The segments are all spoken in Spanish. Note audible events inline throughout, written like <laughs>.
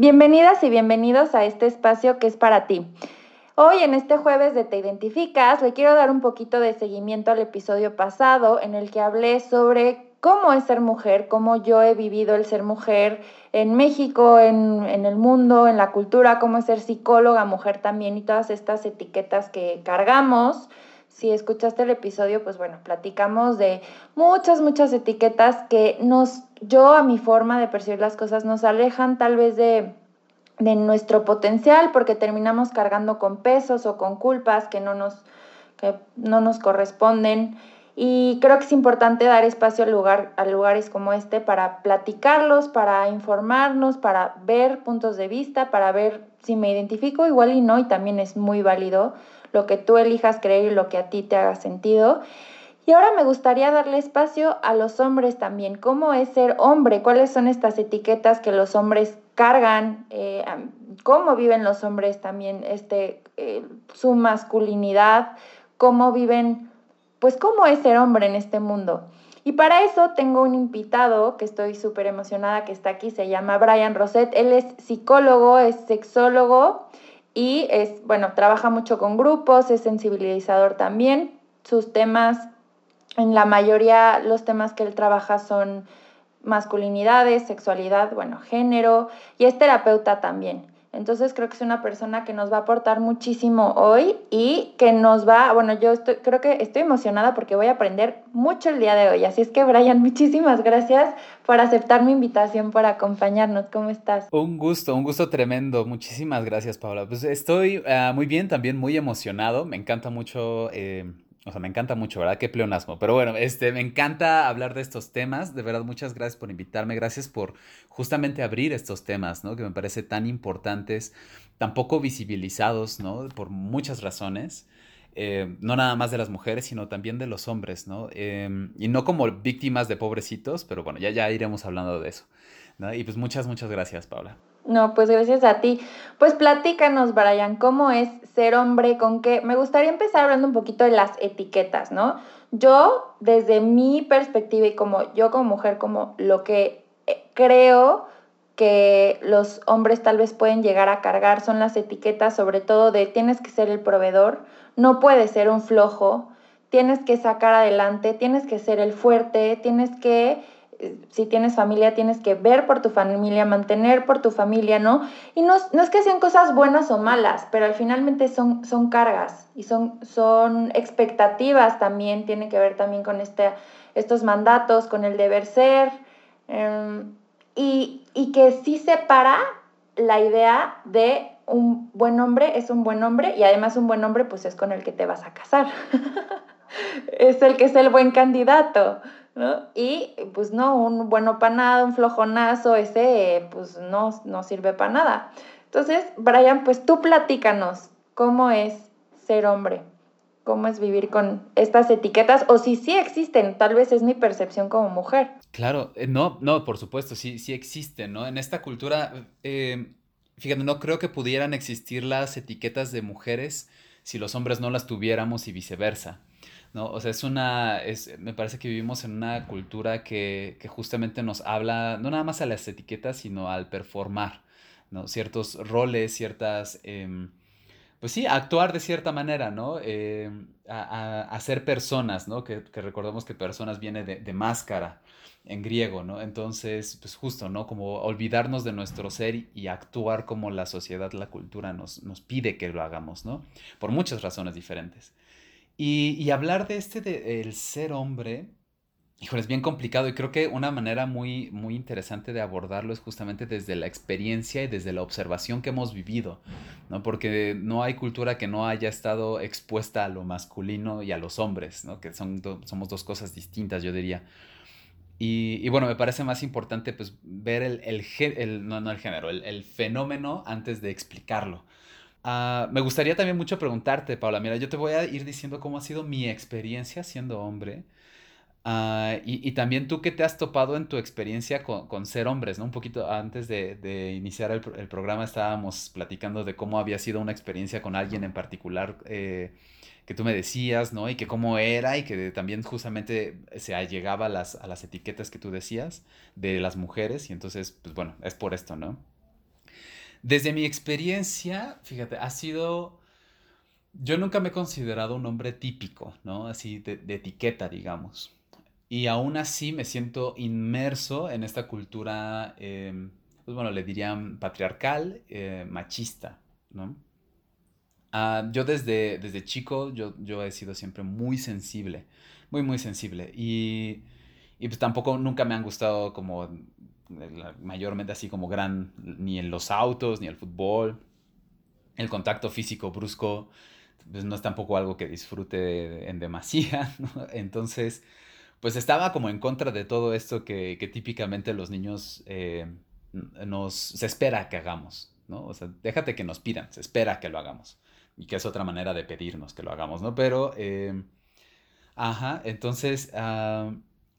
Bienvenidas y bienvenidos a este espacio que es para ti. Hoy en este jueves de Te Identificas le quiero dar un poquito de seguimiento al episodio pasado en el que hablé sobre cómo es ser mujer, cómo yo he vivido el ser mujer en México, en, en, el mundo, en la cultura, cómo es ser psicóloga, mujer también y todas estas etiquetas que cargamos. Si escuchaste el episodio, pues bueno, platicamos de muchas, muchas etiquetas que nos yo a mi forma de percibir las cosas nos alejan tal vez de, de nuestro potencial porque terminamos cargando con pesos o con culpas que no nos, que no nos corresponden. Y creo que es importante dar espacio al lugar, a lugares como este para platicarlos, para informarnos, para ver puntos de vista, para ver si me identifico igual y no, y también es muy válido lo que tú elijas creer y lo que a ti te haga sentido. Y ahora me gustaría darle espacio a los hombres también. ¿Cómo es ser hombre? ¿Cuáles son estas etiquetas que los hombres cargan? Eh, ¿Cómo viven los hombres también este, eh, su masculinidad? ¿Cómo viven, pues cómo es ser hombre en este mundo? Y para eso tengo un invitado que estoy súper emocionada que está aquí, se llama Brian Roset. Él es psicólogo, es sexólogo y es, bueno, trabaja mucho con grupos, es sensibilizador también. Sus temas en la mayoría los temas que él trabaja son masculinidades, sexualidad, bueno, género y es terapeuta también. Entonces creo que es una persona que nos va a aportar muchísimo hoy y que nos va, bueno, yo estoy, creo que estoy emocionada porque voy a aprender mucho el día de hoy. Así es que Brian, <laughs> muchísimas gracias por aceptar mi invitación para acompañarnos. ¿Cómo estás? Un gusto, un gusto tremendo. Muchísimas gracias, Paula. Pues estoy ah, muy bien, también muy emocionado. Me encanta mucho. Eh, o sea, me encanta mucho, ¿verdad? Qué pleonasmo. Pero bueno, este, me encanta hablar de estos temas. De verdad, muchas gracias por invitarme. Gracias por justamente abrir estos temas, ¿no? Que me parece tan importantes, tan poco visibilizados, ¿no? Por muchas razones. Eh, no nada más de las mujeres, sino también de los hombres, ¿no? Em, y no como víctimas de pobrecitos, pero bueno, ya, ya iremos hablando de eso. Y pues muchas, muchas gracias, Paula. No, pues gracias a ti. Pues platícanos, Brian, ¿cómo es ser hombre? ¿Con qué? Me gustaría empezar hablando un poquito de las etiquetas, ¿no? Yo, desde mi perspectiva y como yo como mujer, como lo que eh, creo que los hombres tal vez pueden llegar a cargar son las etiquetas, sobre todo de tienes que ser el proveedor, no puedes ser un flojo, tienes que sacar adelante, tienes que ser el fuerte, tienes que si tienes familia, tienes que ver por tu familia, mantener por tu familia, ¿no? Y no, es que sean cosas buenas o malas, pero al finalmente son, son cargas y son, son expectativas también, tiene que ver también con este, estos mandatos, con el deber ser, em, y, y que sí separa la idea de un buen hombre es un buen hombre y además un buen hombre pues es con el que te vas a casar. <laughs> es el que es el buen candidato. ¿No? Y pues no, un bueno para nada, un flojonazo, ese pues no, no sirve para nada. Entonces, Brian, pues tú platícanos, ¿cómo es ser hombre? ¿Cómo es vivir con estas etiquetas? O si sí existen, tal vez es mi percepción como mujer. Claro, eh, no, no, por supuesto, sí, sí existen, ¿no? En esta cultura, eh, fíjate, no creo que pudieran existir las etiquetas de mujeres si los hombres no las tuviéramos y viceversa. ¿No? O sea, es una, es, me parece que vivimos en una cultura que, que justamente nos habla, no nada más a las etiquetas, sino al performar, ¿no? Ciertos roles, ciertas, em, pues sí, actuar de cierta manera, ¿no? Em, a, a, personas, ¿no? Que, que, recordemos que personas viene de, de, máscara en griego, ¿no? Entonces, pues justo, ¿no? Como olvidarnos de nuestro ser y actuar como la sociedad, la cultura nos, nos pide que lo hagamos, ¿no? Por muchas razones diferentes. Y, hablar de este, de, el ser hombre, híjole, es bien complicado y creo que una manera muy, muy interesante de abordarlo es justamente desde la experiencia y desde la observación que hemos vivido, ¿no? Porque no hay cultura que no haya estado expuesta a lo masculino y a los hombres, ¿no? Que son somos dos cosas distintas, yo diría. Y, bueno, me parece más importante pues ver el, no, no el género, el, fenómeno antes de explicarlo. Ah, me gustaría también mucho preguntarte, Paula, mira, yo te voy a ir diciendo cómo ha sido mi experiencia siendo hombre Ah, y, también tú qué te has topado en tu experiencia con, ser hombres, ¿no? Un poquito antes de, iniciar el, programa estábamos platicando de cómo había sido una experiencia con alguien en particular eh, que tú me decías, ¿no? Y que cómo era y que también justamente se allegaba a las, a las etiquetas que tú decías de las mujeres y entonces, pues bueno, es por esto, ¿no? Desde mi experiencia, fíjate, ha sido... Yo nunca me he considerado un hombre típico, ¿no? Así de etiqueta, digamos. Y aún así me siento inmerso en esta cultura, em, pues bueno, le dirían patriarcal, eh, machista, ¿no? Ah, yo desde, desde chico, yo, yo he sido siempre muy sensible, muy, muy sensible. Y, y pues tampoco nunca me han gustado como mayormente así como gran, ni en los autos, ni el fútbol. El contacto físico brusco, pues no es tampoco algo que disfrute en demasía, <laughs> ¿no? Entonces, pues estaba como en contra de todo esto que, típicamente los niños eh, nos, se espera que hagamos, ¿no? O sea, déjate que nos pidan, se espera que lo hagamos. Y que es otra manera de pedirnos que lo hagamos, ¿no? Pero, eh, ajá, entonces, ah,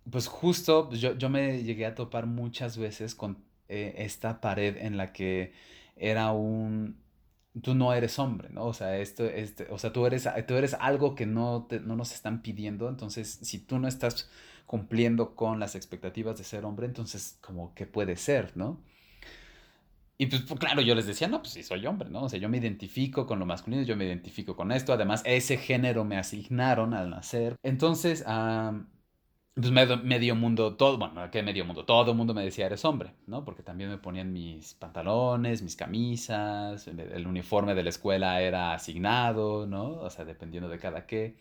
pues justo yo, yo, me llegué a topar muchas veces con eh, esta pared en la que era un, tú no eres hombre, ¿no? O sea, esto, este, o sea, tú eres, tú eres algo que no, no nos están pidiendo, entonces si tú no estás cumpliendo con las expectativas de ser hombre, entonces como que puede ser, ¿no? Y pues, pues, claro, yo les decía, no, pues sí soy hombre, ¿no? O sea, yo me identifico con lo masculino, yo me identifico con esto, además ese género me asignaron al nacer. Entonces, pues medio, mundo, todo, bueno, ¿qué medio mundo? Todo el mundo me decía, eres hombre, ¿no? Porque también me ponían mis pantalones, mis camisas, el, uniforme de la escuela era asignado, ¿no? O sea, dependiendo de cada qué.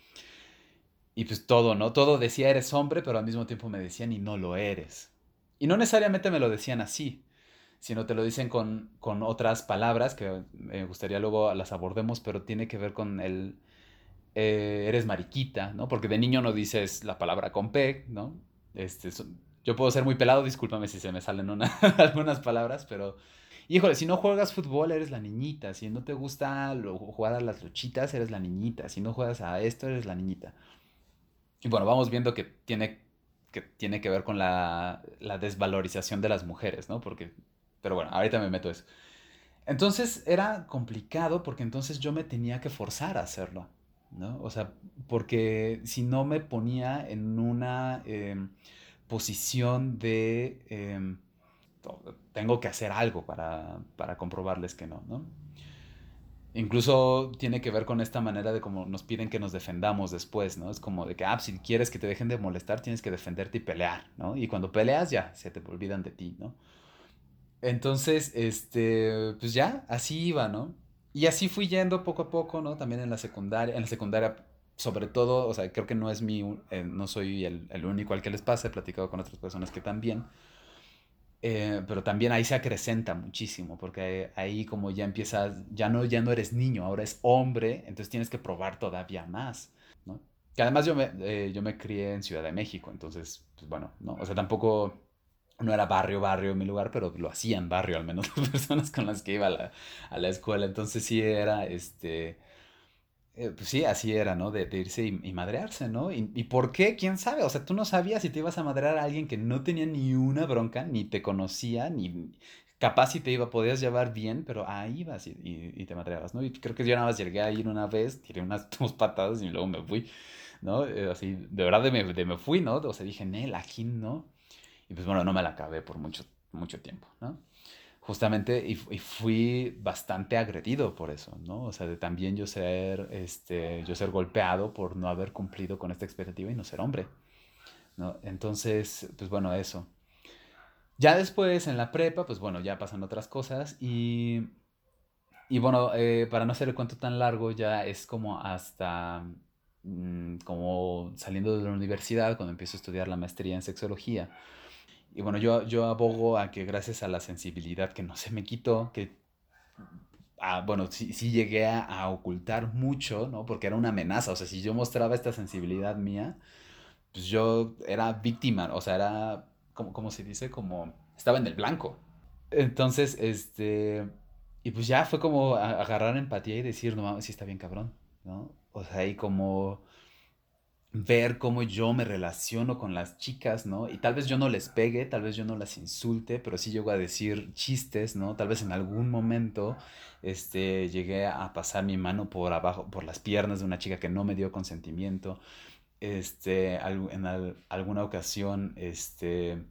Y pues todo, ¿no? Todo decía, eres hombre, pero al mismo tiempo me decían, y no lo eres. Y no necesariamente me lo decían así, sino te lo dicen con, con otras palabras que me gustaría luego las abordemos, pero tiene que ver con el eh, eres mariquita, ¿no? Porque de niño no dices la palabra con P, ¿no? Este, yo puedo ser muy pelado, discúlpame si se me salen <laughs> algunas palabras, pero... Híjole, si no juegas fútbol, eres la niñita. Si no te gusta jugar a las luchitas, eres la niñita. Si no juegas a esto, eres la niñita. Y bueno, vamos viendo que tiene que, tiene que ver con la, desvalorización de las mujeres, ¿no? Porque, pero bueno, ahorita me meto eso. Entonces era complicado porque entonces yo me tenía que forzar a hacerlo. ¿No? O sea, porque si no me ponía en una em, posición de em, tengo que hacer algo para, para, comprobarles que no, ¿no? Incluso tiene que ver con esta manera de cómo nos piden que nos defendamos después, ¿no? Es como de que, ah, si quieres que te dejen de molestar, tienes que defenderte y pelear, ¿no? Y cuando peleas ya, se te olvidan de ti, ¿no? Entonces, este, pues ya, así iba, ¿no? Y así fui yendo poco a poco, ¿no? También en la secundaria, en la secundaria sobre todo, o sea, creo que no es mi, eh, no soy el, el, único al que les pasa, he platicado con otras personas que también, eh, pero también ahí se acrecenta muchísimo, porque ahí como ya empiezas, ya no, ya no eres niño, ahora es hombre, entonces tienes que probar todavía más, ¿no? Que además yo me, eh, yo me crié en Ciudad de México, entonces, pues bueno, ¿no? O sea, tampoco no era barrio, barrio mi lugar, pero lo hacían barrio, al menos <laughs> las personas con las que iba a la, a la escuela. Entonces sí era, este, eh, pues sí, así era, ¿no? De, irse y, madrearse, ¿no? Y, y, por qué? ¿Quién sabe? O sea, tú no sabías si te ibas a madrear a alguien que no tenía ni una bronca, ni te conocía, ni capaz si te iba, podías llevar bien, pero ahí ibas y, y, te madreabas, ¿no? Y creo que yo nada más llegué a ir una vez, tiré unas <laughs> dos patadas y luego me fui, ¿no? Eh, así, de verdad de me, de me fui, ¿no? O sea, dije, Nel, aquí no. Y pues bueno, no me la acabé por mucho, mucho tiempo, ¿no? Justamente, y, fui bastante agredido por eso, ¿no? O sea, de también yo ser, este, yo ser golpeado por no haber cumplido con esta expectativa y no ser hombre, ¿no? Entonces, pues bueno, eso. Ya después, en la prepa, pues bueno, ya pasan otras cosas y... Y bueno, eh, para no hacer el cuento tan largo, ya es como hasta mm, como saliendo de la universidad, cuando empiezo a estudiar la maestría en sexología. Y bueno, yo, yo abogo a que gracias a la sensibilidad que no se me quitó, que, ah, bueno, sí, sí llegué a, ocultar mucho, ¿no? Porque era una amenaza, o sea, si yo mostraba esta sensibilidad mía, pues yo era víctima, o sea, era, como, como se dice, como estaba en el blanco. Entonces, este, y pues ya fue como agarrar empatía y decir, no mames, sí está bien cabrón, ¿no? O sea, y como ver cómo yo me relaciono con las chicas, ¿no? Y tal vez yo no les pegue, tal vez yo no las insulte, pero sí llego a decir chistes, ¿no? Tal vez en algún momento, este, llegué a pasar mi mano por abajo, por las piernas de una chica que no me dio consentimiento, este, en alguna ocasión, este,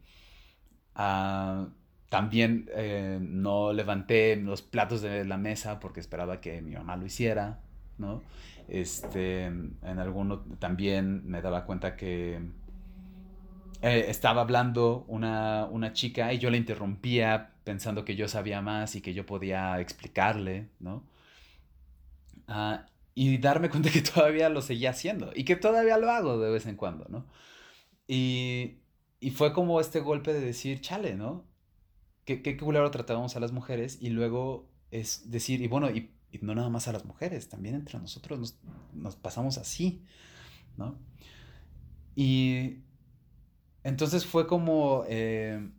ah, también eh, no levanté los platos de la mesa porque esperaba que mi mamá lo hiciera, ¿no? Este, en alguno también me daba cuenta que eh, estaba hablando una, una, chica y yo la interrumpía pensando que yo sabía más y que yo podía explicarle, ¿no? Ah, y darme <laughs> cuenta que todavía lo seguía haciendo y que todavía lo hago de vez en cuando, ¿no? Y, y fue como este golpe de decir, chale, ¿no? Qué, qué culero tratábamos a las mujeres y luego es decir, y bueno, y y no nada más a las mujeres, también entre nosotros nos, pasamos así, ¿no? Y entonces fue como, eh,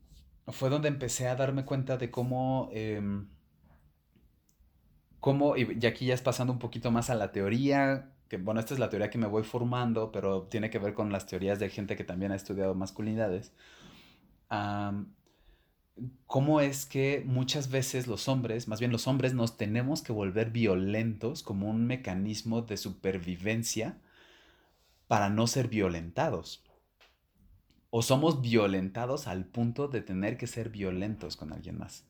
fue donde empecé a darme cuenta de cómo, em, cómo, y aquí ya es pasando un poquito más a la teoría, que bueno, esta es la teoría que me voy formando, pero tiene que ver con las teorías de gente que también ha estudiado masculinidades cómo es que muchas veces los hombres, más bien los hombres, nos tenemos que volver violentos como un mecanismo de supervivencia para no ser violentados. O somos violentados al punto de tener que ser violentos con alguien más.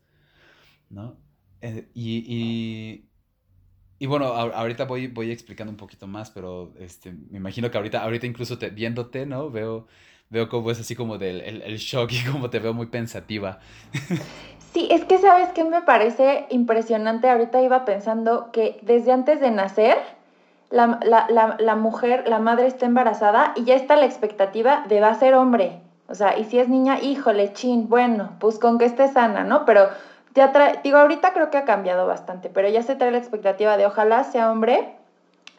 ¿No? Eh, y, y, bueno, ahorita voy, voy explicando un poquito más, pero este, me imagino que ahorita, ahorita incluso viéndote, ¿no? Veo veo como es así como del el, shock y como te veo muy pensativa. <laughs> Sí, es que sabes que me parece impresionante. Ahorita iba pensando que desde antes de nacer, la, la, la, mujer, la madre está embarazada y ya está la expectativa de va a ser hombre. O sea, y si es niña, híjole, chin, bueno, pues con que esté sana, ¿no? Pero ya trae, digo, ahorita creo que ha cambiado bastante, pero ya se trae la expectativa de ojalá sea hombre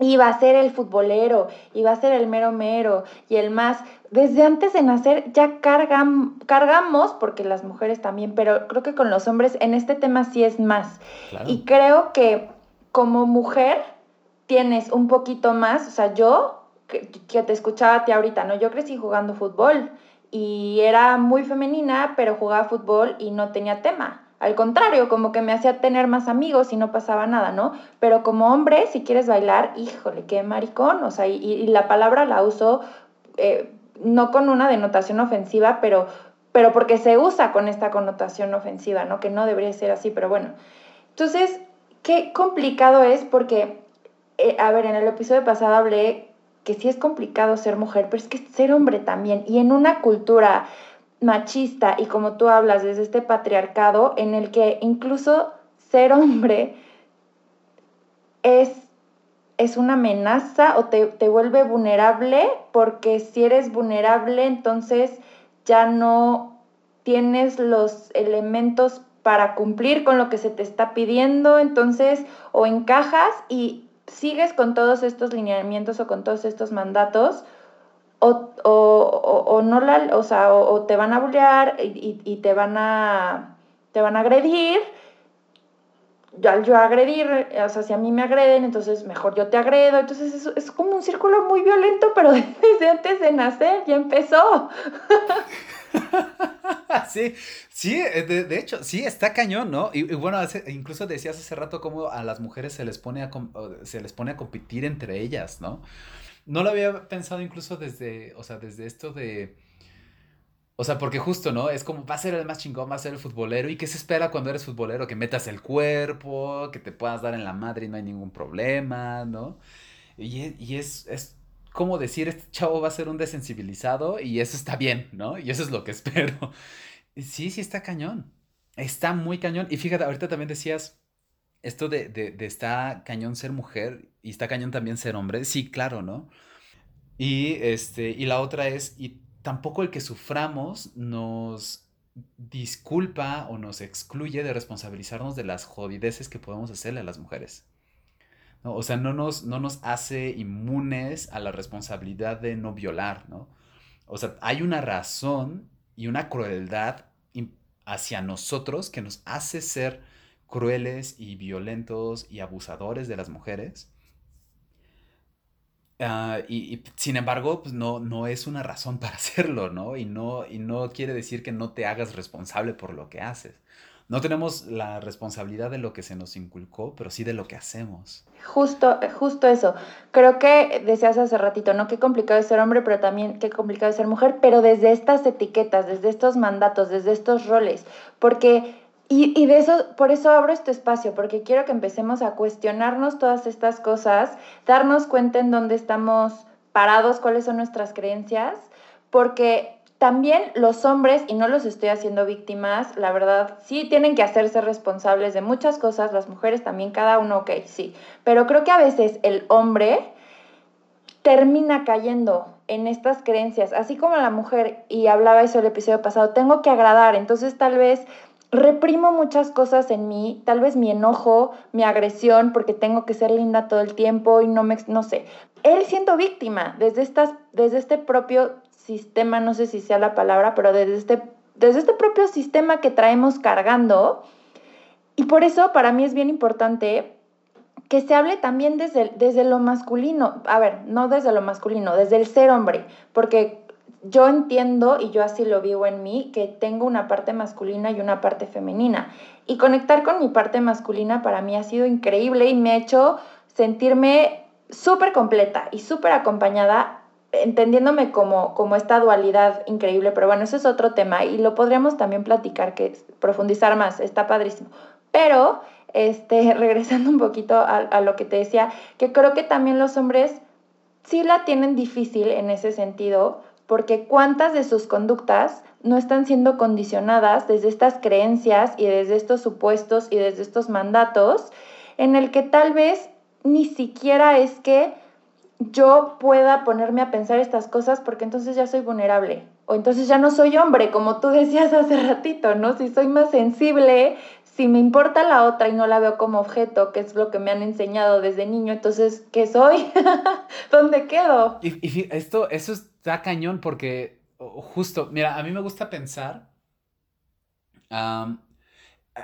y va a ser el futbolero, y va a ser el mero mero, y el más. Desde antes de nacer ya cargan, cargamos, porque las mujeres también, pero creo que con los hombres en este tema sí es más. Y creo que como mujer tienes un poquito más, o sea, yo, que, que te escuchaba a ti ahorita, ¿no? Yo crecí jugando fútbol y era muy femenina, pero jugaba fútbol y no tenía tema. Al contrario, como que me hacía tener más amigos y no pasaba nada, ¿no? Pero como hombre, si quieres bailar, híjole, qué maricón, o sea, y, la palabra la uso eh, no con una denotación ofensiva, pero, pero porque se usa con esta connotación ofensiva, ¿no? Que no debería ser así, pero bueno. Entonces, qué complicado es porque, eh, a ver, en el episodio pasado hablé que sí es complicado ser mujer, pero es que ser hombre también. Y en una cultura machista y como tú hablas desde este patriarcado en el que incluso ser hombre es, es una amenaza o te, te vuelve vulnerable porque si eres vulnerable entonces ya no tienes los elementos para cumplir con lo que se te está pidiendo, entonces o encajas y sigues con todos estos lineamientos o con todos estos mandatos o, no la, o sea, o, te van a bullear y, te van a te van a agredir. Al yo agredir, o sea, si a mí me agreden, entonces mejor yo te agredo. Entonces es, es como un círculo muy violento, pero <laughs> desde antes de nacer ya empezó. <laughs> sí, sí, eh, de, hecho, sí, está cañón, ¿no? Y, bueno, incluso decías hace rato cómo a las mujeres se les pone a, se les pone a competir entre ellas, ¿no? No lo había pensado incluso desde, o sea, desde esto de... O sea, porque justo, ¿no? Es como, va a ser el más chingón, va a ser el futbolero. ¿Y qué se espera cuando eres futbolero? Que metas el cuerpo, que te puedas dar en la madre y no hay ningún problema, ¿no? Y, y es, es como decir, este chavo va a ser un desensibilizado y eso está bien, ¿no? Y eso es lo que <laughs> espero. Sí, sí, está cañón. Está muy cañón. Y fíjate, ahorita también decías esto de, de, de está cañón ser mujer y está cañón también ser hombre. Sí, claro, ¿no? Y, este, y la otra es, tampoco el que suframos nos disculpa o nos excluye de responsabilizarnos de las jodideces que podemos hacerle a las mujeres. O sea, no nos, no nos hace inmunes a la responsabilidad de no violar, ¿no? O sea, hay una razón y una crueldad hacia nosotros que nos hace ser crueles y violentos y abusadores de las mujeres. Ah, y, sin embargo, pues no, no es una razón para <laughs> hacerlo, ¿no? Y, ¿no? y no quiere decir que no te hagas responsable por lo que haces. No tenemos la responsabilidad de lo que se nos inculcó, pero sí de lo que hacemos. Justo, justo eso. Creo que decías hace ratito, ¿no? Qué complicado es ser hombre, pero también qué complicado es ser mujer, pero desde estas etiquetas, desde estos mandatos, desde estos roles. Porque, y, de eso, por eso abro este espacio, porque quiero que empecemos a cuestionarnos todas estas cosas, darnos cuenta en dónde estamos parados, cuáles son nuestras creencias, porque también los hombres, y no los estoy haciendo víctimas, la verdad, sí tienen que hacerse responsables de muchas cosas, las mujeres también, cada uno, ok, sí, pero creo que a veces el hombre termina cayendo en estas creencias, así como la mujer, y hablaba eso el episodio pasado, tengo que agradar, entonces tal vez reprimo muchas cosas en mí, tal vez mi enojo, mi agresión, porque tengo que ser linda todo el tiempo y no me, no sé. Él siendo víctima desde, estas, desde este propio sistema, no sé si sea la palabra, pero desde este, desde este propio sistema que traemos cargando. Y por eso para mí es bien importante que se hable también desde, desde lo masculino, a ver, no desde lo masculino, desde el ser hombre, porque yo entiendo y yo así lo vivo en mí, que tengo una parte masculina y una parte femenina. Y conectar con mi parte masculina para mí ha sido increíble y me ha hecho sentirme súper completa y súper acompañada entendiéndome como, como esta dualidad increíble, pero bueno, eso es otro tema y lo podríamos también platicar, que profundizar más, está padrísimo. Pero, este, <laughs> regresando un poquito a, a lo que te decía, que creo que también los hombres sí la tienen difícil en ese sentido, porque cuántas de sus conductas no están siendo condicionadas desde estas creencias y desde estos supuestos y desde estos mandatos, en el que tal vez ni siquiera es que yo pueda ponerme a pensar estas cosas porque entonces ya soy vulnerable o entonces ya no soy hombre, como tú decías hace ratito, ¿no? Si soy más sensible, si me importa la otra y no la veo como objeto, que es lo que me han enseñado desde niño, entonces, ¿qué soy? <laughs> ¿Dónde quedo? Y, esto, eso está cañón porque justo, mira, a mí me gusta pensar,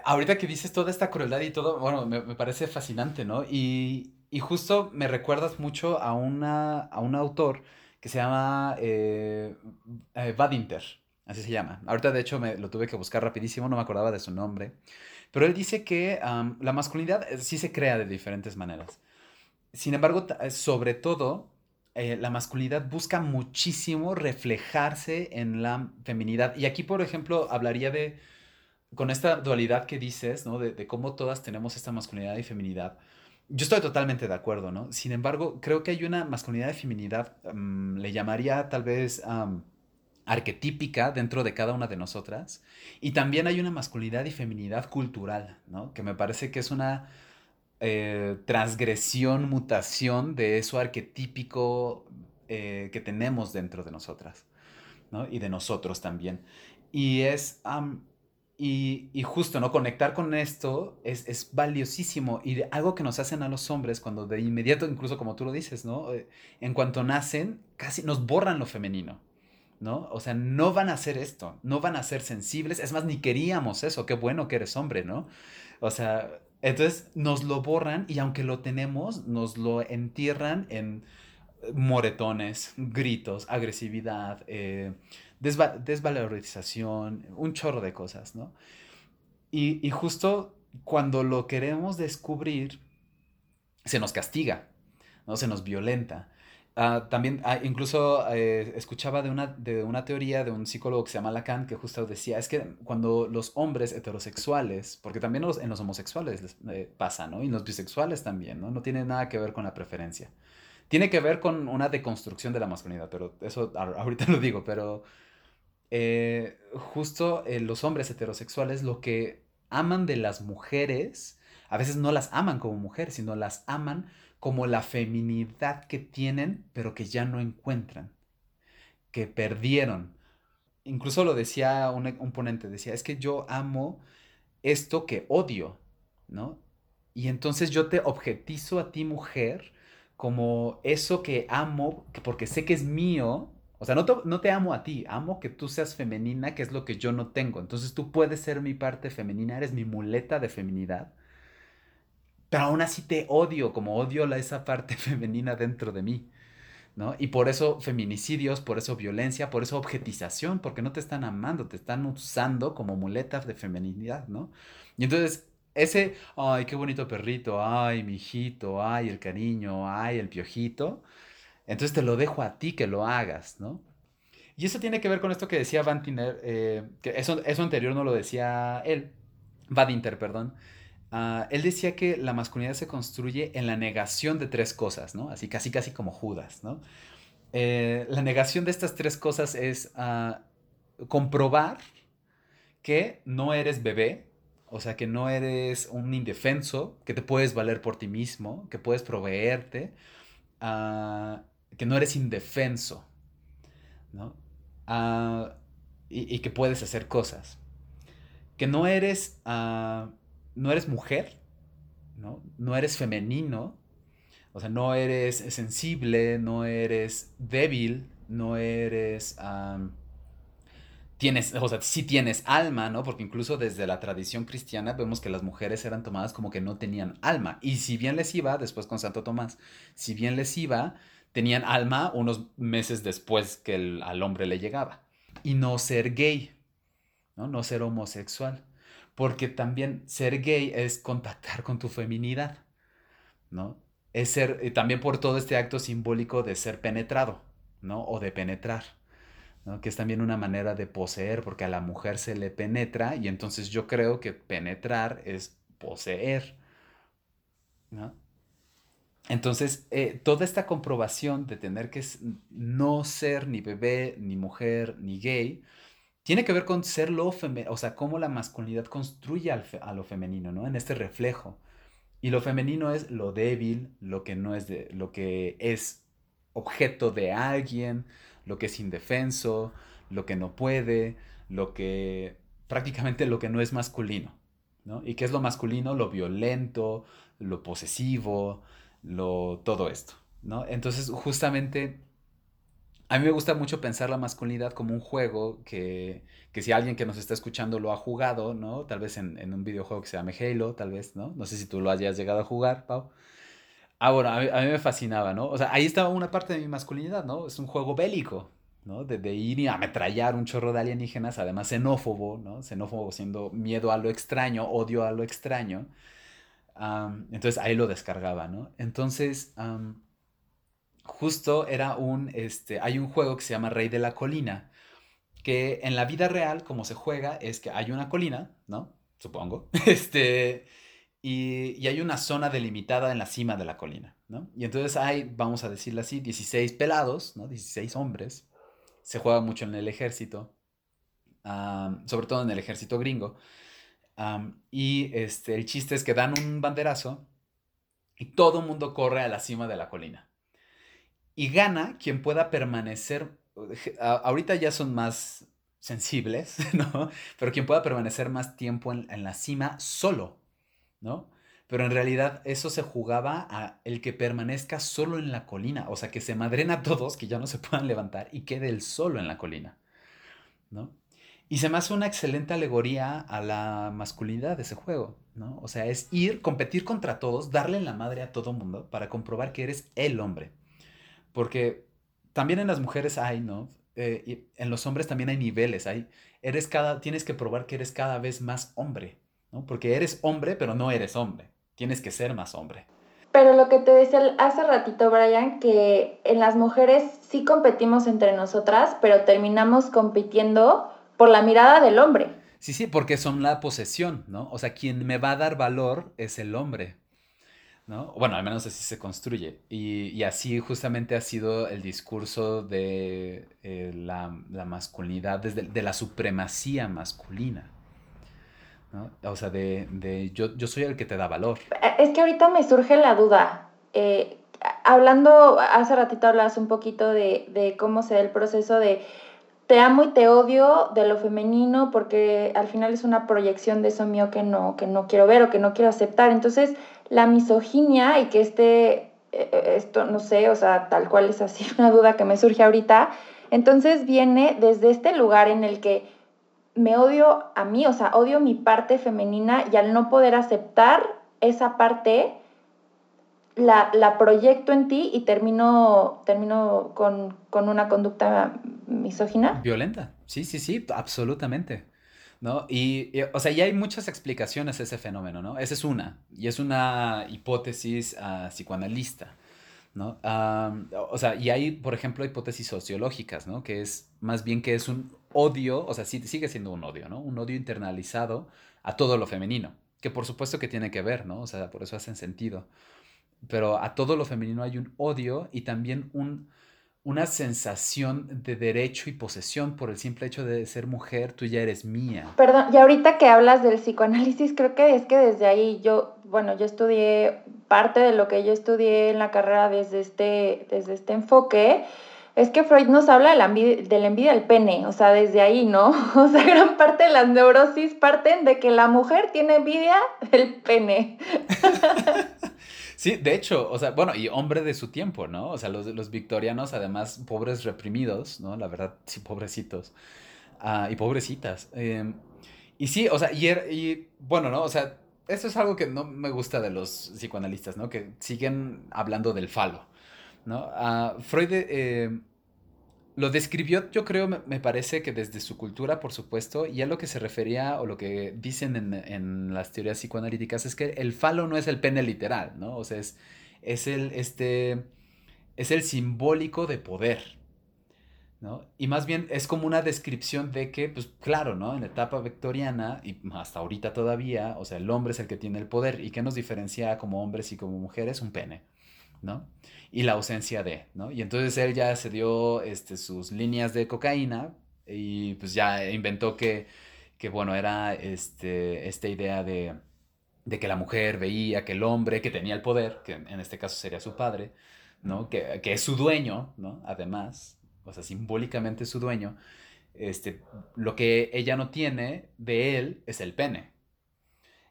ahorita que dices toda esta crueldad y todo, bueno, me, me parece fascinante, ¿no? Y, y justo me recuerdas mucho a, una, a un autor que se llama eh, eh Badinter, así se llama. Ahorita de hecho me lo tuve que buscar rapidísimo, no me acordaba de su nombre. Pero él dice que la masculinidad eh, sí se crea de diferentes maneras. Sin embargo, sobre todo, la masculinidad busca muchísimo reflejarse en la feminidad. Y aquí, por ejemplo, hablaría de, con esta dualidad que dices, ¿no? De, de cómo todas tenemos esta masculinidad y feminidad. Yo estoy totalmente de acuerdo, ¿no? Sin embargo, creo que hay una masculinidad y feminidad, mm, le llamaría tal vez arquetípica dentro de cada una de nosotras. Y también hay una masculinidad y feminidad cultural, ¿no? Que me parece que es una eh, transgresión, mutación de eso arquetípico eh, que tenemos dentro de nosotras, ¿no? Y de nosotros también. Y es... Y, justo, ¿no? Conectar con esto es, es, valiosísimo y algo que nos hacen a los hombres cuando de inmediato, incluso como tú lo dices, ¿no? Eh, en cuanto nacen, casi nos borran lo femenino, ¿no? O sea, no van a hacer esto, no van a ser sensibles, es más, ni queríamos eso, qué bueno que eres hombre, ¿no? O sea, entonces nos lo borran y aunque lo tenemos, nos lo entierran en moretones, gritos, agresividad, eh, desvalorización, un chorro de cosas, ¿no? Y, justo cuando lo queremos descubrir, se nos castiga, ¿no? Se nos violenta. Ah, también, ah, incluso eh, escuchaba de una, de una teoría de un psicólogo que se llama Lacan que justo decía, es que cuando los hombres heterosexuales, porque también en los homosexuales les, eh, pasa, ¿no? Y los bisexuales también, ¿no? No tiene nada que ver con la preferencia. Tiene que ver con una deconstrucción de la masculinidad, pero eso ahorita lo digo, pero eh, justo los hombres heterosexuales lo que aman de las mujeres, a veces no las aman como mujeres, sino las aman como la feminidad que tienen, pero que ya no encuentran, que perdieron. Incluso lo decía un, un ponente, decía, es que yo amo esto que odio, ¿no? Y entonces yo te objetizo a ti, mujer, como eso que amo, porque sé que es mío. O sea, no te, no te amo a ti, amo que tú seas femenina, que es lo que yo no tengo. Entonces tú puedes ser mi parte femenina, eres mi muleta de feminidad. Pero aún así te odio, como odio la, esa parte <laughs> femenina dentro de mí. ¿no? Y por eso feminicidios, por eso violencia, por eso objetización, porque no te están amando, te están usando como muleta de feminidad, ¿no? Y entonces ese, ay, qué bonito perrito, ay, mi hijito, ay, el cariño, ay, el piojito, entonces te lo dejo a ti que lo hagas, ¿no? Y eso tiene que ver con esto que decía Van eh, que eso, eso anterior no lo decía él, Badinter, perdón. Ah, él decía que la masculinidad se construye en la negación de tres cosas, ¿no? Así casi casi como Judas, ¿no? Eh, la negación de estas tres cosas es ah, comprobar que no eres bebé, o sea, que no eres un indefenso, que te puedes valer por ti mismo, que puedes proveerte, ah, que no eres indefenso, ¿no? Y, que puedes hacer cosas. Que no eres, no eres mujer, ¿no? No eres femenino, o sea, no eres sensible, no eres débil, no eres tienes, o sea, sí tienes alma, ¿no? Porque incluso desde la tradición cristiana vemos que las mujeres eran tomadas como que no tenían alma. Y si bien les iba, después con Santo Tomás, si bien les iba, tenían alma unos meses después que al hombre le llegaba. Y no ser gay, ¿no? No ser homosexual. Porque también ser gay es contactar con tu feminidad, ¿no? Es ser, también por todo este acto simbólico de ser penetrado, ¿no? O de penetrar que es también una manera de poseer, porque a la mujer se le penetra y entonces yo creo que penetrar es poseer. Entonces, eh, toda esta comprobación de tener que no ser ni bebé, ni mujer, ni gay, tiene que ver con ser lo femenino, o sea, cómo la masculinidad construye a lo femenino, ¿no? En este reflejo. Y lo femenino es lo débil, lo que no es de, lo que es objeto de alguien, lo que es indefenso, lo que no puede, lo que prácticamente lo que no es masculino. ¿no? ¿Y qué es lo masculino? Lo violento, lo posesivo, lo, todo esto. ¿no? Entonces, justamente, a mí me gusta mucho pensar la masculinidad como un juego que, que si alguien que nos está escuchando lo ha jugado, ¿no? Tal vez en, en, un videojuego que se llame Halo, tal vez, ¿no? No sé si tú lo hayas llegado a jugar, Pau. Ah, bueno, a mí, me fascinaba, ¿no? O sea, ahí estaba una parte de mi masculinidad, ¿no? Es un juego bélico, ¿no? De, ir y ametrallar un chorro de alienígenas, además xenófobo, ¿no? Xenófobo siendo miedo a lo extraño, odio a lo extraño. entonces ahí lo descargaba, ¿no? Entonces, justo era un, este, hay un juego que se llama Rey de la Colina, que en la vida real, como se juega, es que hay una colina, ¿no? Supongo, <laughs> este y, hay una zona delimitada en la cima de la colina, ¿no? Y entonces hay, vamos a decirlo así, 16 pelados, ¿no? 16 hombres. Se juega mucho en el ejército, sobre todo en el ejército gringo. y este, el chiste es que dan un banderazo y todo el mundo corre a la cima de la colina. Y gana quien pueda permanecer, ahorita ya son más sensibles, <laughs> ¿no? Pero quien pueda permanecer más tiempo en, la cima solo, ¿no? Pero en realidad eso se jugaba a el que permanezca solo en la colina, o sea, que se madren a todos, que ya no se puedan levantar y quede él solo en la colina, ¿no? Y se me hace una excelente alegoría a la masculinidad de ese juego, ¿no? O sea, es ir, competir contra todos, darle la madre a todo mundo para comprobar que eres el hombre. Porque también en las mujeres hay, ¿no? Eh, y en los hombres también hay niveles, hay, eres cada, tienes que probar que eres cada vez más hombre, porque eres hombre, pero no eres hombre. Tienes que ser más hombre. Pero lo que te decía hace ratito, Brian, que en las mujeres sí competimos entre nosotras, pero terminamos compitiendo por la mirada del hombre. Sí, sí, porque son la posesión, ¿no? O sea, quien me va a dar valor es el hombre, ¿no? Bueno, al menos así se construye. Y, así justamente ha sido el discurso de eh, la, masculinidad, desde, de la supremacía masculina. O sea, de, yo, yo soy el que te da valor. Eh, es que ahorita me surge la duda. eh, hablando, hace ratito hablas un poquito de, de cómo se da el proceso de te amo y te odio de lo femenino porque al final es una proyección de eso mío que no, que no quiero ver o que no quiero aceptar. Entonces, la misoginia y que este, eh, esto no sé, o sea, tal cual es así <laughs> una duda que me surge ahorita, entonces viene desde este lugar en el que me odio a mí, o sea, odio mi parte femenina y al no poder aceptar esa parte, la, la proyecto en ti y termino, termino con, con una conducta misógina. Violenta, sí, sí, sí, absolutamente. ¿No? Y, o sea, y hay muchas explicaciones a ese fenómeno, ¿no? Esa es una, y es una hipótesis uh, psicoanalista, ¿no? o sea, y hay, por ejemplo, hipótesis sociológicas, ¿no? Que es más bien que es un odio, o sea, sí, sigue siendo un odio, ¿no? Un odio internalizado a todo lo femenino, que por supuesto que tiene que ver, ¿no? O sea, por eso hacen sentido pero a todo lo femenino hay un odio y también un, una sensación de derecho y posesión por el simple hecho de ser mujer, tú ya eres mía. Perdón, y ahorita que hablas del psicoanálisis, creo que es que desde ahí yo, bueno, yo estudié parte de lo que yo estudié en la carrera desde este, desde este enfoque. Es que Freud nos habla de la, envidia, de la envidia del pene, o sea, desde ahí, ¿no? <laughs> O sea, gran parte de las neurosis parten de que la mujer tiene envidia del pene. <laughs> Sí, de hecho, o sea, bueno, y hombre de su tiempo, ¿no? O sea, los, los victorianos, además, pobres reprimidos, ¿no? La verdad, sí, pobrecitos. Ah, y pobrecitas. Em, y sí, o sea, y, er, y, bueno, ¿no? O sea, eso es algo que no me gusta de los psicoanalistas, ¿no? Que siguen hablando del falo, ¿no? Uh, Freud eh, lo describió, yo creo, me, parece que desde su cultura, por supuesto, y a lo que se refería o lo que dicen en, las teorías psicoanalíticas es que el falo no es el pene literal, ¿no? O sea, es, es, el, este, es el simbólico de poder, ¿no? Y más bien es como una descripción de que, pues claro, ¿no? En la etapa victoriana y hasta ahorita todavía, o sea, el hombre es el que tiene el poder y que nos diferencia como hombres y como mujeres, un pene, ¿no? Y la ausencia de, ¿no? Y entonces él ya se dio este, sus líneas de cocaína y pues ya inventó que, que bueno, era este, esta idea de, de, que la mujer veía que el hombre que tenía el poder, que en este caso sería su padre, ¿no? Que, que es su dueño, ¿no? Además, o sea, simbólicamente su dueño, este, lo que ella no tiene de él es el pene.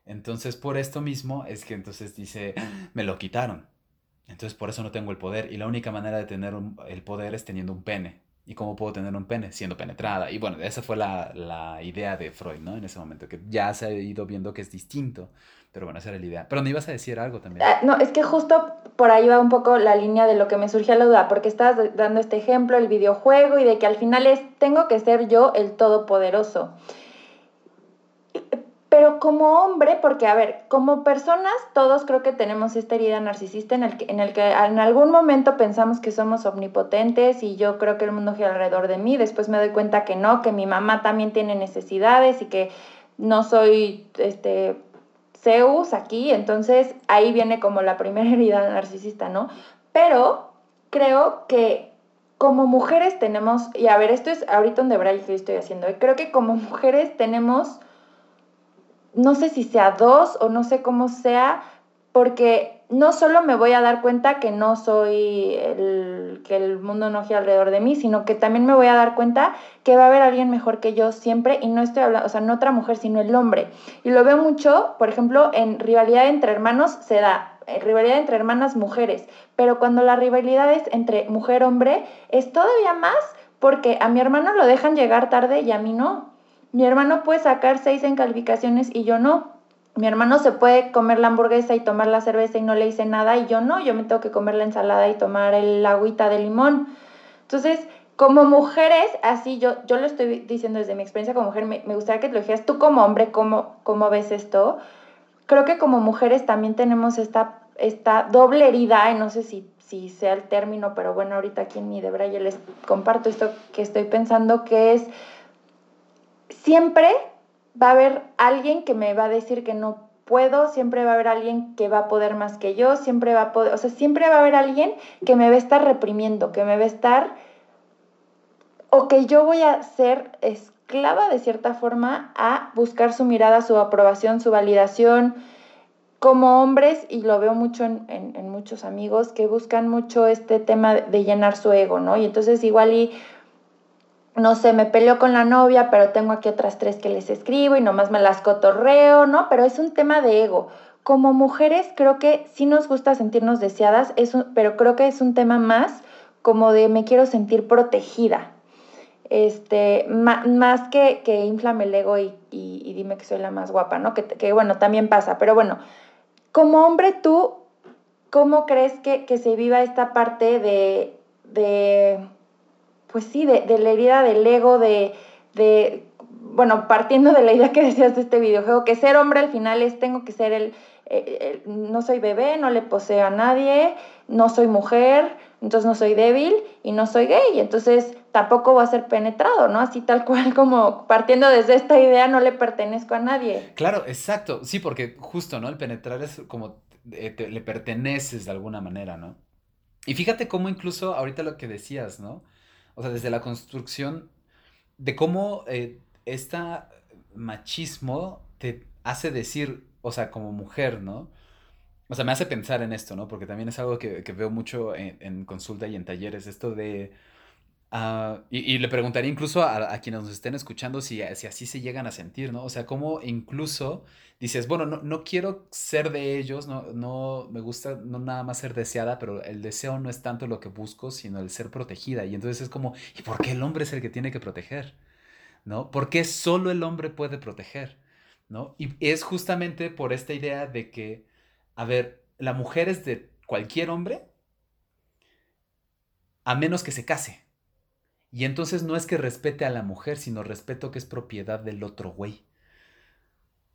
Entonces, por esto mismo es que entonces dice, me lo quitaron. Entonces por eso no tengo el poder. Y la única manera de tener el poder es teniendo un pene. ¿Y cómo puedo tener un pene? Siendo penetrada. Y bueno, esa fue la, la, idea de Freud, ¿no? En ese momento, que ya se ha ido viendo que es distinto. Pero bueno, esa era la idea. Pero no ibas a decir algo también. Ah, no, es que justo por ahí va un poco la línea de lo que me surgió la duda, porque estabas dando este ejemplo, el videojuego, y de que al final es, tengo que ser yo el todopoderoso. Pero como hombre, porque a ver, como personas todos creo que tenemos esta herida narcisista en el, que, en el que en algún momento pensamos que somos omnipotentes y yo creo que el mundo gira alrededor de mí, después me doy cuenta que no, que mi mamá también tiene necesidades y que no soy este Zeus aquí, entonces ahí viene como la primera <laughs> herida narcisista, ¿no? Pero creo que como mujeres tenemos, y a ver, esto es ahorita donde Brian que estoy haciendo, creo que como mujeres tenemos no sé si sea dos o no sé cómo sea, porque no solo me voy a dar cuenta que no soy el que el mundo no gira alrededor de mí, sino que también me voy a dar cuenta que va a haber alguien mejor que yo siempre y no estoy hablando, o sea, no otra mujer, sino el hombre. Y lo veo mucho, por ejemplo, en rivalidad entre hermanos se da, rivalidad entre hermanas mujeres, pero cuando la rivalidad es entre mujer-hombre es todavía más porque a mi hermano lo dejan llegar tarde y a mí no. Mi hermano puede sacar seis en calificaciones y yo no. Mi hermano se puede comer la hamburguesa y tomar la cerveza y no le hice nada y yo no. Yo me tengo que comer la ensalada y tomar el agüita de limón. Entonces, como mujeres, así yo, yo lo estoy diciendo desde mi experiencia como mujer, me, gustaría que te lo dijeras tú como hombre, ¿cómo, cómo ves esto? Creo que como mujeres también tenemos esta, esta doble herida, y no sé si, si sea el término, pero bueno, ahorita aquí en mi Debra les comparto esto que estoy pensando, que es siempre va a haber alguien que me va a decir que no puedo, siempre va a haber alguien que va a poder más que yo, siempre va a poder, o sea, siempre va a haber alguien que me va a estar reprimiendo, que me va a estar, o que yo voy a ser esclava de cierta forma a buscar su mirada, su aprobación, su validación. como hombres, y lo veo mucho en, muchos amigos, que buscan mucho este tema de llenar su ego, ¿no? Y entonces igual y, no sé, me peleo con la novia, pero tengo aquí otras tres que les escribo y nomás me las cotorreo, ¿no? Pero es un tema de ego. Como mujeres creo que sí nos gusta sentirnos deseadas, pero creo que es un tema más como de me quiero sentir protegida, este, más que, que inflame el ego y, dime que soy la más guapa, ¿no? Que, bueno, también pasa, pero bueno, como hombre tú, ¿cómo crees que, se viva esta parte de, de pues sí, de, la herida del ego, de, bueno, partiendo de la idea que decías de este videojuego, que ser hombre al final es, tengo que ser el, no soy bebé, no le poseo a nadie, no soy mujer, entonces no soy débil y no soy gay, entonces tampoco voy a ser penetrado, ¿no? Así tal cual como partiendo desde esta idea no le pertenezco a nadie. Claro, exacto, sí, porque justo, ¿no? El penetrar es como eh, le perteneces de alguna manera, ¿no? Y fíjate cómo incluso ahorita lo que decías, ¿no? O sea, desde la construcción de cómo este machismo te hace decir, o sea, como mujer, ¿no? O sea, me hace pensar en esto, ¿no? Porque también es algo que, veo mucho en, consulta y en talleres, esto de... Ah, y, le preguntaría incluso a, quienes nos estén escuchando si, así se llegan a sentir, ¿no? O sea, cómo incluso dices, bueno, no, no quiero ser de ellos, no, no me gusta no nada más ser deseada, pero el deseo no es tanto lo que busco, sino el ser protegida. Y entonces es como, ¿y por qué el hombre es el que tiene que proteger? ¿No? ¿Por qué solo el hombre puede proteger? ¿No? Y es justamente por esta idea de que a ver, la mujer es de cualquier hombre a menos que se case. Y entonces no es que respete a la mujer, sino respeto que es propiedad del otro güey.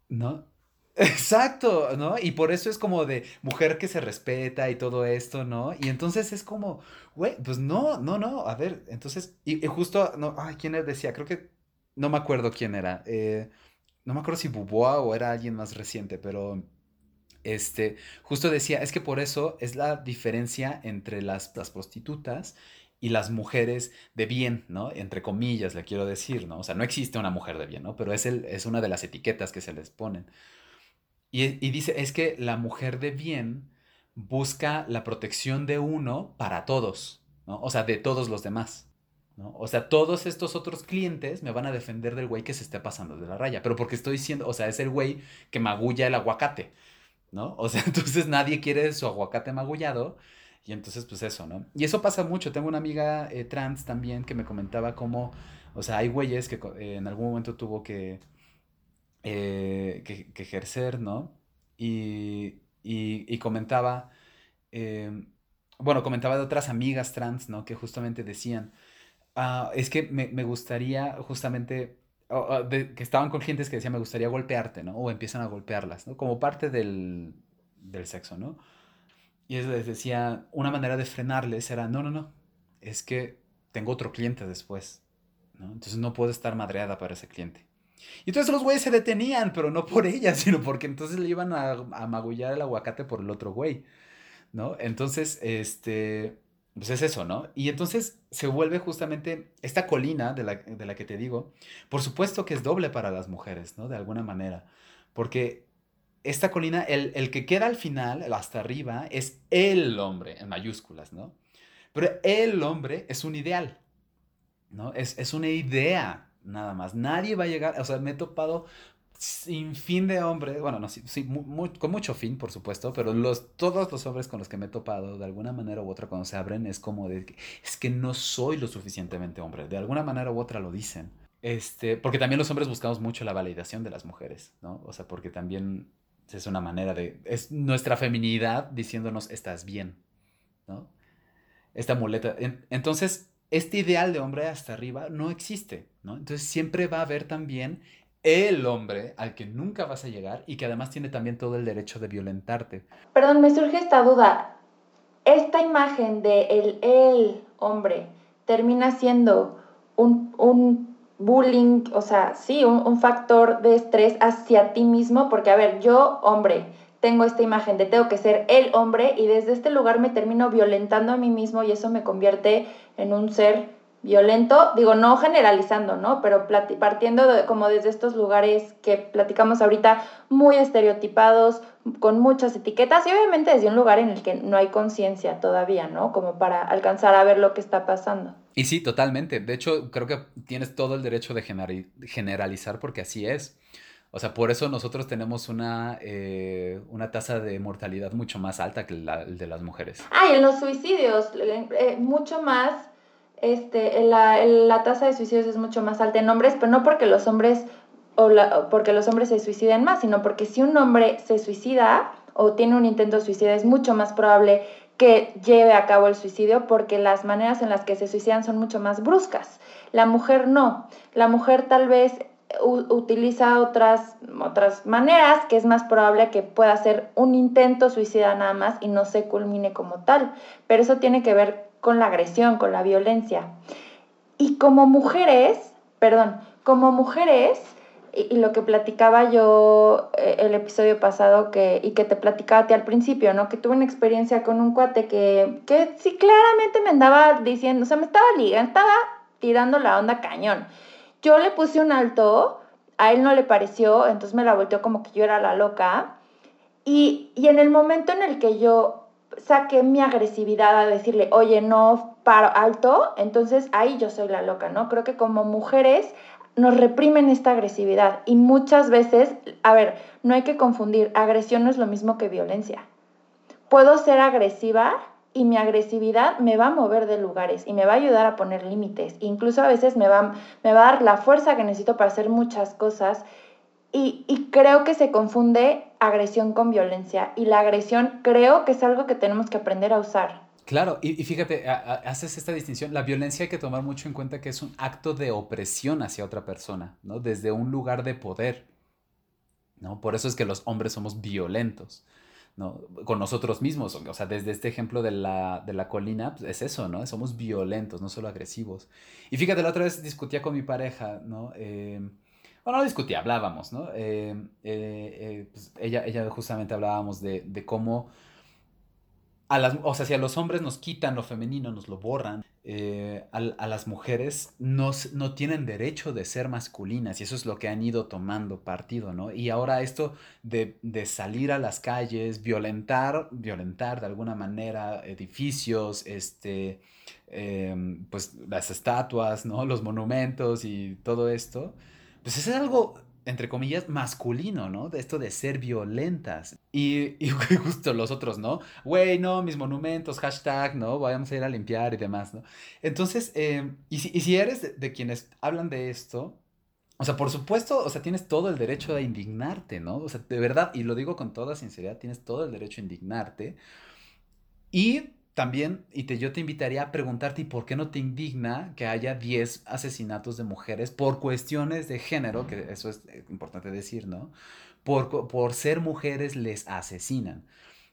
¿No? <laughs> Exacto, ¿no? Y por eso es como de mujer que se respeta y todo esto, ¿no? Y entonces es como, güey, pues no, no, no, a ver, entonces, y, justo, no, ay, ¿quién decía? Creo que, no me acuerdo quién era, eh, no me acuerdo si Buboa o era alguien más reciente, pero este, justo decía, es que por eso es la diferencia entre las, prostitutas y las mujeres de bien, ¿no? Entre comillas, le quiero decir, ¿no? O sea, no existe una mujer de bien, ¿no? Pero es, el, es una de las etiquetas que se les ponen. Y, dice, es que la mujer de bien busca la protección de uno para todos, ¿no? O sea, de todos los demás. ¿no? O sea, todos estos otros clientes me van a defender del güey que se esté pasando de la raya, pero porque estoy diciendo, o sea, es el güey que magulla el aguacate. ¿no? O sea, <laughs> entonces nadie quiere su aguacate magullado. Y entonces, pues eso, ¿no? Y eso pasa mucho. Tengo una amiga eh, trans también que me comentaba cómo, o sea, hay güeyes que eh, en algún momento tuvo que, eh, que, ejercer, ¿no? Y, y, comentaba, em, bueno, comentaba de otras amigas trans, ¿no? Que justamente decían, ah, es que me, me gustaría justamente que estaban con gentes que decían me gustaría golpearte, ¿no? O empiezan a golpearlas, ¿no? Como parte del, del sexo, ¿no? Y les decía, una manera de frenarles era, no, no, no, es que tengo otro cliente después, ¿no? Entonces no puedo estar madreada para ese cliente. Y entonces los güeyes se detenían, pero no por ella, <laughs> sino porque entonces le iban a, a magullar el aguacate por el otro güey, ¿no? Entonces, este, pues es eso, ¿no? Y entonces se vuelve justamente esta colina de la, que te digo, por supuesto que es doble para las mujeres, ¿no? De alguna manera, porque esta colina, el, que queda al final, hasta arriba, es el hombre, en mayúsculas, ¿no? Pero el hombre es un ideal, ¿no? Es, es una idea, nada más. Nadie va a llegar, o sea, me he topado sin fin de hombres, bueno, no, sí, con mucho fin, por supuesto, pero los, todos los hombres con los que me he topado, de alguna manera u otra, cuando se abren, es como de, es que no soy lo suficientemente hombre, de alguna manera u otra lo dicen. Este, porque también los hombres buscamos mucho la validación de las mujeres, ¿no? O sea, porque también es una manera de, es nuestra feminidad diciéndonos, estás bien, ¿no? Esta muleta. entonces, este ideal de hombre hasta arriba no existe, ¿no? Entonces siempre va a haber también el hombre al que nunca vas a llegar y que además tiene también todo el derecho de violentarte. Perdón, me surge esta duda. Esta imagen de el, el hombre termina siendo un, un bullying, o sea, sí, un, factor de estrés hacia ti mismo, porque a ver, yo, hombre, tengo esta imagen de tengo que ser el hombre y desde este lugar me termino violentando a mí mismo y eso me convierte en un ser violento, digo, no generalizando, ¿no? Pero partiendo como desde estos lugares que platicamos ahorita, muy estereotipados, con muchas etiquetas y obviamente desde un lugar en el que no hay conciencia todavía, ¿no? Como para alcanzar a ver lo que está pasando. Y sí, totalmente. De hecho, creo que tienes todo el derecho de generalizar porque así es. O sea, por eso nosotros tenemos una, eh, una tasa de mortalidad mucho más alta que la de las mujeres. Ah, y en los suicidios, eh, mucho más, este, la, la, tasa de suicidios es mucho más alta en hombres, pero no porque los hombres, o porque los hombres se suiciden más, sino porque si un hombre se suicida o tiene un intento de suicidio, es mucho más probable que lleve a cabo el suicidio porque las maneras en las que se suicidan son mucho más bruscas. La mujer no. La mujer tal vez utiliza otras, otras maneras, que es más probable que pueda ser un intento suicida nada más y no se culmine como tal. Pero eso tiene que ver con la agresión, con la violencia. Y como mujeres, perdón, como mujeres, y, lo que platicaba yo eh, el episodio pasado que, y que te platicaba a ti al principio, ¿no? Que tuve una experiencia con un cuate que, que sí claramente me andaba diciendo, o sea, me estaba ligando, estaba tirando la onda cañón. Yo le puse un alto, a él no le pareció, entonces me la volteó como que yo era la loca. Y, y en el momento en el que yo saqué mi agresividad a decirle, oye, no, paro alto, entonces ahí yo soy la loca, ¿no? Creo que como mujeres nos reprimen esta agresividad y muchas veces, a ver, no hay que confundir, agresión no es lo mismo que violencia. Puedo ser agresiva y mi agresividad me va a mover de lugares y me va a ayudar a poner límites. Incluso a veces me va, me va a dar la fuerza que necesito para hacer muchas cosas. Y, y, creo que se confunde agresión con violencia. Y la agresión creo que es algo que tenemos que aprender a usar. Claro, y, y fíjate, haces esta distinción. La violencia hay que tomar mucho en cuenta que es un acto de opresión hacia otra persona, ¿no? Desde un lugar de poder. ¿no? Por eso es que los hombres somos violentos. ¿no? Con nosotros mismos, o sea, desde este ejemplo de la, de la colina, pues es eso, ¿no? Somos violentos, no solo agresivos. Y fíjate, la otra vez discutía con mi pareja, ¿no? Eh, bueno, no discutía, hablábamos, ¿no? Eh, eh, pues ella, ella justamente hablábamos de, de cómo a las, o sea, si a los hombres nos quitan lo femenino, nos lo borran, eh, a, las mujeres no tienen derecho de ser masculinas y eso es lo que han ido tomando partido, ¿no? Y ahora esto de, salir a las calles, violentar, violentar de alguna manera edificios, este, em, pues las estatuas, ¿no? Los monumentos y todo esto, pues es algo entre comillas, masculino, ¿no? De esto de ser violentas. Y, <laughs> justo los otros, ¿no? Güey, no, mis monumentos, hashtag, ¿no? Vamos a ir a limpiar y demás, ¿no? Entonces, em, y, si, eres de, quienes hablan de esto, o sea, por supuesto, o sea, tienes todo el derecho a indignarte, ¿no? O sea, de verdad, y lo digo con toda sinceridad, tienes todo el derecho a indignarte. Y también, y te, yo te invitaría a preguntarte, ¿y por qué no te indigna que haya 10 asesinatos de mujeres por cuestiones de género? Que eso es eh, importante decir, ¿no? Por, por ser mujeres les asesinan.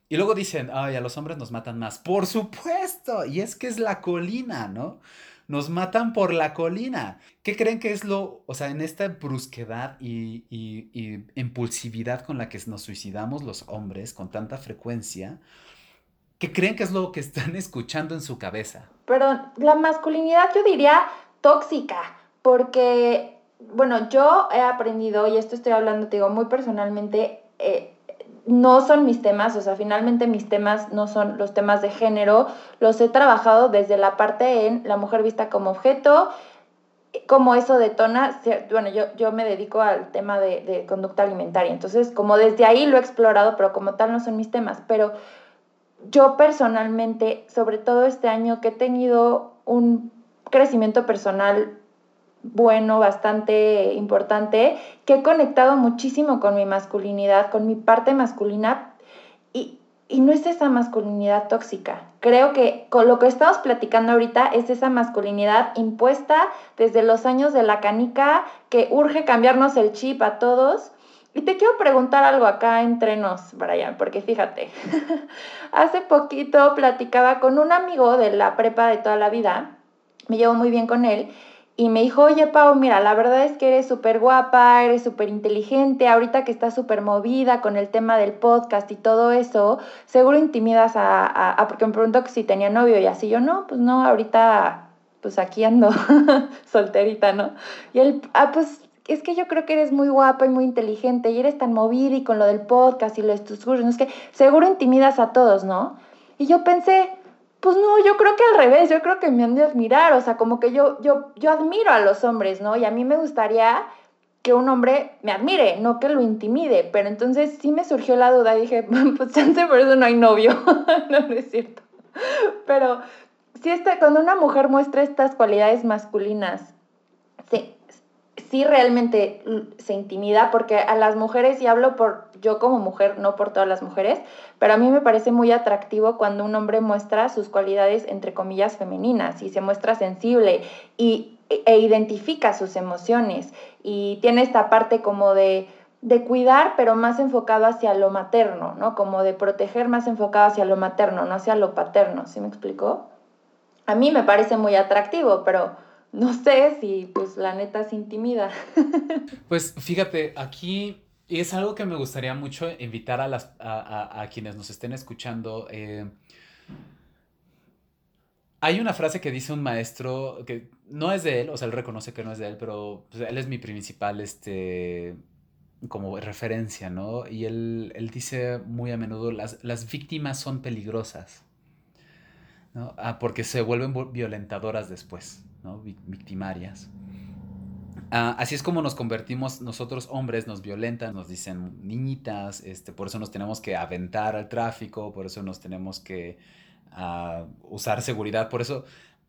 Y luego dicen, ay, a los hombres nos matan más. Por supuesto, y es que es la colina, ¿no? Nos matan por la colina. ¿Qué creen que es lo, o sea, en esta brusquedad y, y, y impulsividad con la que nos suicidamos los hombres con tanta frecuencia? ¿Qué creen que es lo que están <laughs> escuchando en su cabeza? Perdón, la masculinidad yo diría tóxica, porque, bueno, yo he aprendido, y esto estoy hablando, te digo, muy personalmente, eh, no son mis temas, o sea, finalmente mis temas no son los temas de género, los he trabajado desde la parte en la mujer vista como objeto, como eso detona, bueno, yo, yo me dedico al tema de, de conducta alimentaria, entonces como desde ahí lo he explorado, pero como tal no son mis temas, pero yo personalmente, sobre todo este año que he tenido un crecimiento personal bueno, bastante importante, que he conectado muchísimo con mi masculinidad, con mi parte masculina, y, y no es esa masculinidad tóxica. Creo que con lo que estamos platicando ahorita es esa masculinidad impuesta desde los años de la canica, que urge cambiarnos el chip a todos y te quiero preguntar algo acá entre nos, Brian, porque fíjate, <laughs> hace poquito platicaba con un amigo de la prepa de toda la vida, me llevo muy bien con él, y me dijo, oye Pau, mira, la verdad es que eres súper guapa, eres súper inteligente, ahorita que estás súper movida con el tema del podcast y todo eso, seguro intimidas a, a, porque me preguntó que si tenía novio y así yo, no, pues no, ahorita pues aquí ando, <laughs> solterita, ¿no? Y él, ah, pues es que yo creo que eres muy guapa y muy inteligente y eres tan movida y con lo del podcast y lo de tus cursos, es que seguro intimidas a todos, ¿no? Y yo pensé, pues no, yo creo que al revés, yo creo que me han de admirar, o sea, como que yo, yo, yo admiro a los hombres, ¿no? Y a mí me gustaría que un hombre me admire, no que lo intimide, pero entonces sí me surgió la duda, dije, <laughs> pues chance por eso no hay novio, <laughs> no, no es cierto. Pero si está, cuando una mujer muestra estas cualidades masculinas, sí, sí realmente se intimida, porque a las mujeres, y hablo por yo como mujer, no por todas las mujeres, pero a mí me parece muy atractivo cuando un hombre muestra sus cualidades, entre comillas, femeninas, y se muestra sensible y, e identifica sus emociones, y tiene esta parte como de de cuidar, pero más enfocado hacia lo materno, ¿no? Como de proteger más enfocado hacia lo materno, no hacia lo paterno, ¿sí me explicó? A mí me parece muy atractivo, pero no sé si pues la neta se intimida. <laughs> Pues fíjate, aquí es algo que me gustaría mucho invitar a, las, a, quienes nos estén escuchando. Eh, hay una frase que dice un maestro que no es de él, o sea, él reconoce que no es de él, pero pues, él es mi principal este, como referencia, ¿no? Y él, él dice muy a menudo, las, las víctimas son peligrosas, ¿no? Ah, porque se vuelven violentadoras después, Victimarias. Ah, así es como nos convertimos nosotros hombres, nos violentan, nos dicen niñitas, este, por eso nos tenemos que aventar al tráfico, por eso nos tenemos que ah, usar seguridad, por eso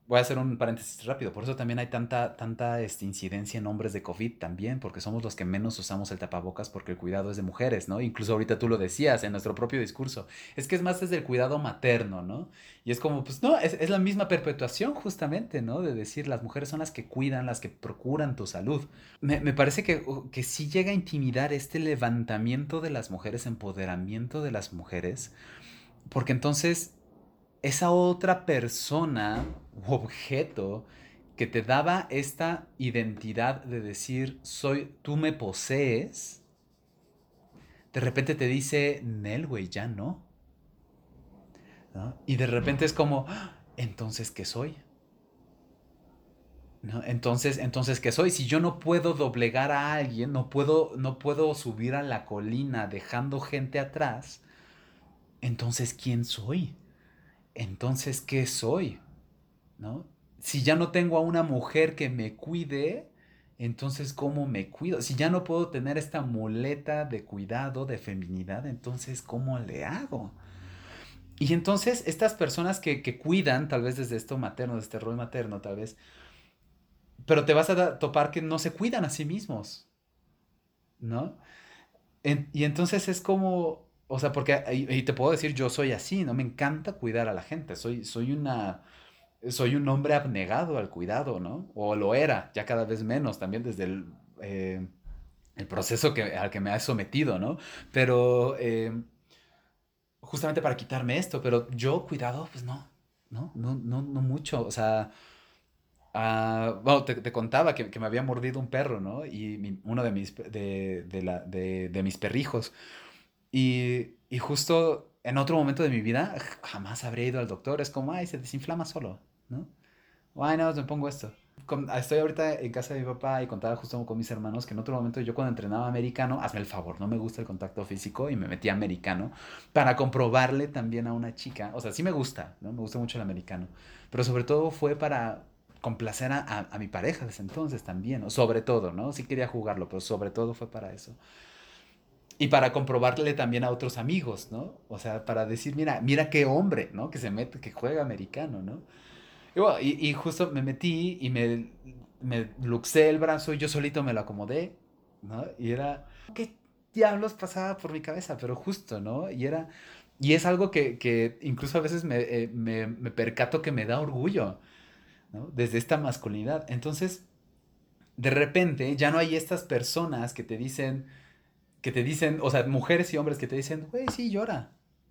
Voy a hacer un paréntesis rápido, por eso también hay tanta, tanta este, incidencia en hombres de COVID también, porque somos los que menos usamos el tapabocas porque el cuidado es de mujeres, ¿no? Incluso ahorita tú lo decías en nuestro propio discurso, es que es más desde el cuidado materno, ¿no? Y es como, pues no, es, la misma perpetuación justamente, ¿no? De decir, las mujeres son las que cuidan, las que procuran tu salud. Me, parece que, que sí llega a intimidar este levantamiento de las mujeres, empoderamiento de las mujeres, porque entonces esa otra persona u objeto que te daba esta identidad de decir, soy, tú me posees, de repente te dice, Nel, güey, ya no. Y de repente es como, ah, entonces, ¿qué soy? Entonces, entonces, ¿qué soy? Si yo no puedo doblegar a alguien, no puedo, no puedo subir a la colina dejando gente atrás, entonces, ¿quién soy? Entonces, ¿qué soy? ¿No? Si ya no tengo a una mujer que me cuide, entonces, ¿cómo me cuido? Si ya no puedo tener esta muleta de cuidado, de feminidad, entonces, ¿cómo le hago? Y entonces, estas personas que, cuidan, tal vez desde esto materno, desde este rol materno, tal vez, pero te vas a topar que no se cuidan a sí mismos, ¿no? y entonces es como, o sea, porque, y, te puedo decir, yo soy así, ¿no? Me encanta cuidar a la gente. Soy, soy una, soy un hombre abnegado al cuidado, ¿no? O lo era, ya cada vez menos, también desde el, eh, el proceso que, al que me ha sometido, ¿no? Pero, eh, justamente para quitarme esto, pero yo cuidado, pues no, no, no, no, no mucho, o sea... Ah, bueno, te, contaba que, que, me había mordido un perro, ¿no? Y uno de mis, de, de, la, de, de mis perrijos. Y, y justo en otro momento de mi vida jamás habría ido al doctor. Es como, ay, se desinflama solo, ¿no? Ay, no, me pongo esto. estoy ahorita en casa de mi papá y contaba justo con mis hermanos que en otro momento yo cuando entrenaba americano, hazme el favor, no me gusta el contacto físico y me metí a americano para comprobarle también a una chica, o sea, sí me gusta, ¿no? Me gusta mucho el americano, pero sobre todo fue para complacer a, a, a mi pareja desde entonces también, ¿no? sobre todo, ¿no? Sí quería jugarlo, pero sobre todo fue para eso. Y para comprobarle también a otros amigos, ¿no? O sea, para decir, mira, mira qué hombre, ¿no? Que se mete, que juega americano, ¿no? Y, y, justo me metí y me, me luxé el brazo y yo solito me lo acomodé, ¿no? Y era, ¿qué diablos pasaba por mi cabeza? Pero justo, ¿no? Y era, y es algo que, que incluso a veces me, eh, me, me percato que me da orgullo, ¿no? Desde esta masculinidad. Entonces, de repente ya no hay estas personas que te dicen, que te dicen, o sea, mujeres y hombres que te dicen, güey, sí, llora,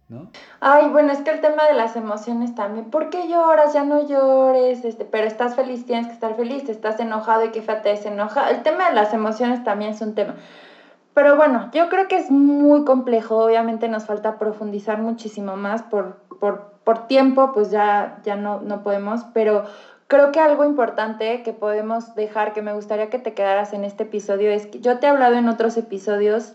¿no? Ay, bueno, es que el tema de las emociones también, ¿por qué lloras? Ya no llores, este, pero estás feliz, tienes que estar feliz, estás enojado y que te enoja. El tema de las emociones también es un tema. Pero bueno, yo creo que es muy complejo, obviamente nos falta profundizar muchísimo más por, por, por tiempo, pues ya, ya no, no podemos, pero creo que algo importante que podemos dejar, que me gustaría que te quedaras en este episodio, es que yo te he hablado en otros episodios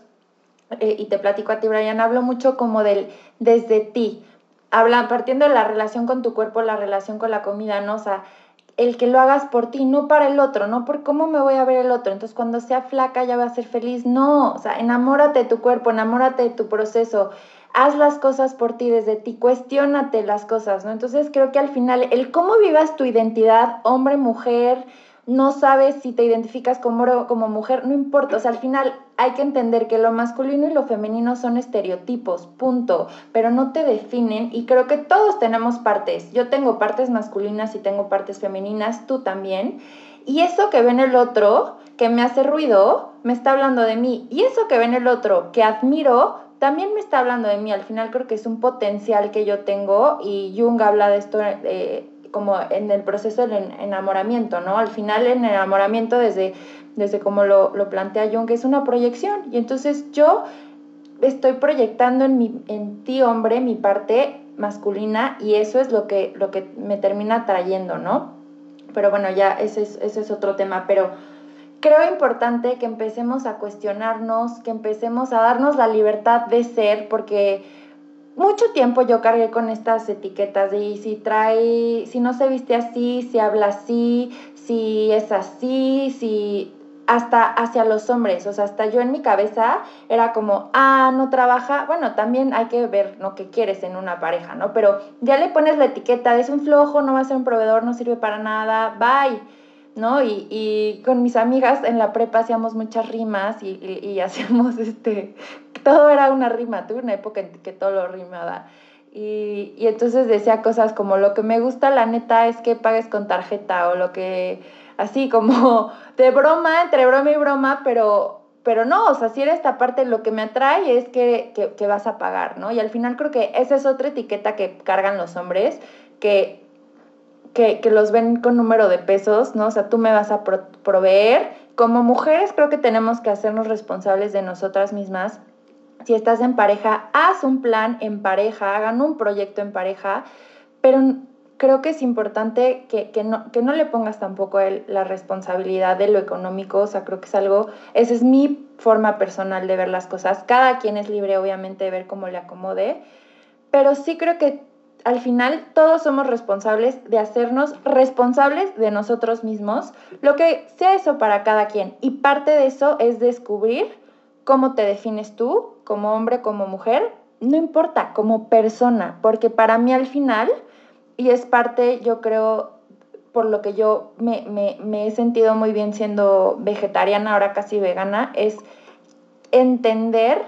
eh, y te platico a ti, Brian, hablo mucho como del desde ti, habla, partiendo de la relación con tu cuerpo, la relación con la comida, ¿no? O sea, el que lo hagas por ti, no para el otro, no por cómo me voy a ver el otro. Entonces, cuando sea flaca ya va a ser feliz. No, o sea, enamórate de tu cuerpo, enamórate de tu proceso. Haz las cosas por ti, desde ti, cuestiónate las cosas, ¿no? Entonces, creo que al final, el cómo vivas tu identidad, hombre, mujer, no sabes si te identificas como, como mujer, no importa, o sea, al final hay que entender que lo masculino y lo femenino son estereotipos, punto, pero no te definen y creo que todos tenemos partes, yo tengo partes masculinas y tengo partes femeninas, tú también, y eso que ve en el otro, que me hace ruido, me está hablando de mí, y eso que ve en el otro, que admiro, también me está hablando de mí, al final creo que es un potencial que yo tengo y Jung habla de esto. Eh, como en el proceso del enamoramiento, ¿no? Al final el enamoramiento desde, desde como lo, lo plantea Jung, es una proyección. Y entonces yo estoy proyectando en, mi, en ti, hombre, mi parte masculina y eso es lo que, lo que me termina trayendo, ¿no? Pero bueno, ya ese es, ese es otro tema, pero creo importante que empecemos a cuestionarnos, que empecemos a darnos la libertad de ser, porque mucho tiempo yo cargué con estas etiquetas de si trae, si no se viste así, si habla así, si es así, si hasta hacia los hombres, o sea, hasta yo en mi cabeza era como, ah, no trabaja, bueno, también hay que ver lo que quieres en una pareja, ¿no? Pero ya le pones la etiqueta, es un flojo, no va a ser un proveedor, no sirve para nada, bye. ¿No? Y, y, con mis amigas en la prepa hacíamos muchas rimas y, y, <laughs> hacíamos este, todo era una rima, tuve una época en que todo lo rimaba. Y, y entonces decía cosas como lo que me gusta la neta es que pagues con tarjeta o lo que, así como <laughs> de broma, entre broma y broma, pero, pero no, o sea, si era esta parte lo que me atrae es que, que, que vas a pagar, ¿no? Y al final creo que esa es otra etiqueta que cargan los hombres, que que, los ven con número de pesos, ¿no? O sea, tú me vas a proveer. Como mujeres creo que tenemos que hacernos responsables de nosotras mismas. Si estás en pareja, haz un plan en pareja, hagan un proyecto en pareja, pero creo que es importante que, no, que no le pongas tampoco el, la responsabilidad de lo económico, o sea, creo que es algo, esa es mi forma personal de ver las cosas. Cada quien es libre, obviamente, de ver cómo le acomode, pero sí creo que al final todos somos responsables de hacernos responsables de nosotros mismos, lo que sea eso para cada quien. Y parte de eso es descubrir cómo te defines tú, como hombre, como mujer, no importa, como persona, porque para mí al final, y es parte, yo creo, por lo que yo me, he sentido muy bien siendo vegetariana, ahora casi vegana, es entender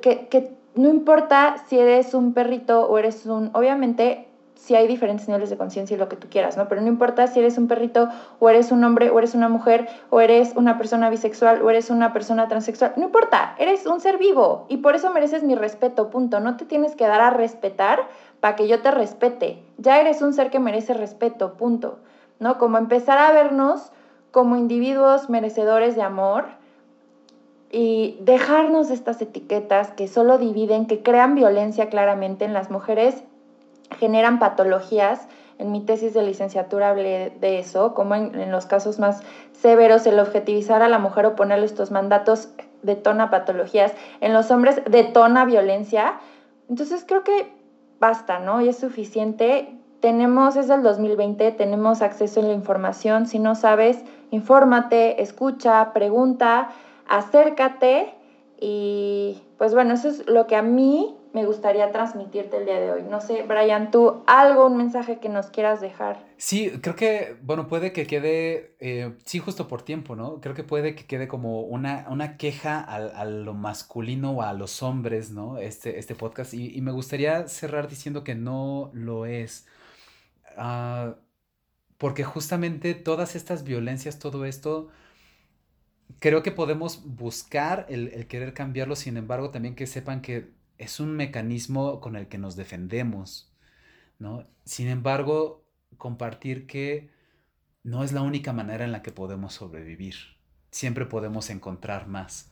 que, que no importa si eres un perrito o eres un, obviamente si hay diferentes niveles de conciencia y lo que tú quieras, ¿no? Pero no importa si eres un perrito o eres un hombre o eres una mujer o eres una persona bisexual o eres una persona transexual, no importa, eres un ser vivo y por eso mereces mi respeto, punto. No te tienes que dar a respetar para que yo te respete. Ya eres un ser que merece respeto, punto. ¿No? Como empezar a vernos como individuos merecedores de amor y dejarnos de estas etiquetas que solo dividen, que crean violencia claramente en las mujeres, generan patologías. En mi tesis de licenciatura hablé de eso, como en, los casos más severos el objetivizar a la mujer o ponerle estos mandatos detona patologías, en los hombres detona violencia. Entonces creo que basta, ¿no? Y es suficiente. Tenemos, es del 2020, tenemos acceso a la información. Si no sabes, infórmate, escucha, pregunta acércate y pues bueno, eso es lo que a mí me gustaría transmitirte el día de hoy. No sé, Brian, tú algo, un mensaje que nos quieras dejar. Sí, creo que, bueno, puede que quede, eh, sí, justo por tiempo, ¿no? Creo que puede que quede como una, una queja a, lo masculino o a los hombres, ¿no? Este, este podcast. Y, me gustaría cerrar diciendo que no lo es. Ah, porque justamente todas estas violencias, todo esto creo que podemos buscar el, querer cambiarlo, sin embargo, también que sepan que es un mecanismo con el que nos defendemos, ¿no? Sin embargo, compartir que no es la única manera en la que podemos sobrevivir. Siempre podemos encontrar más.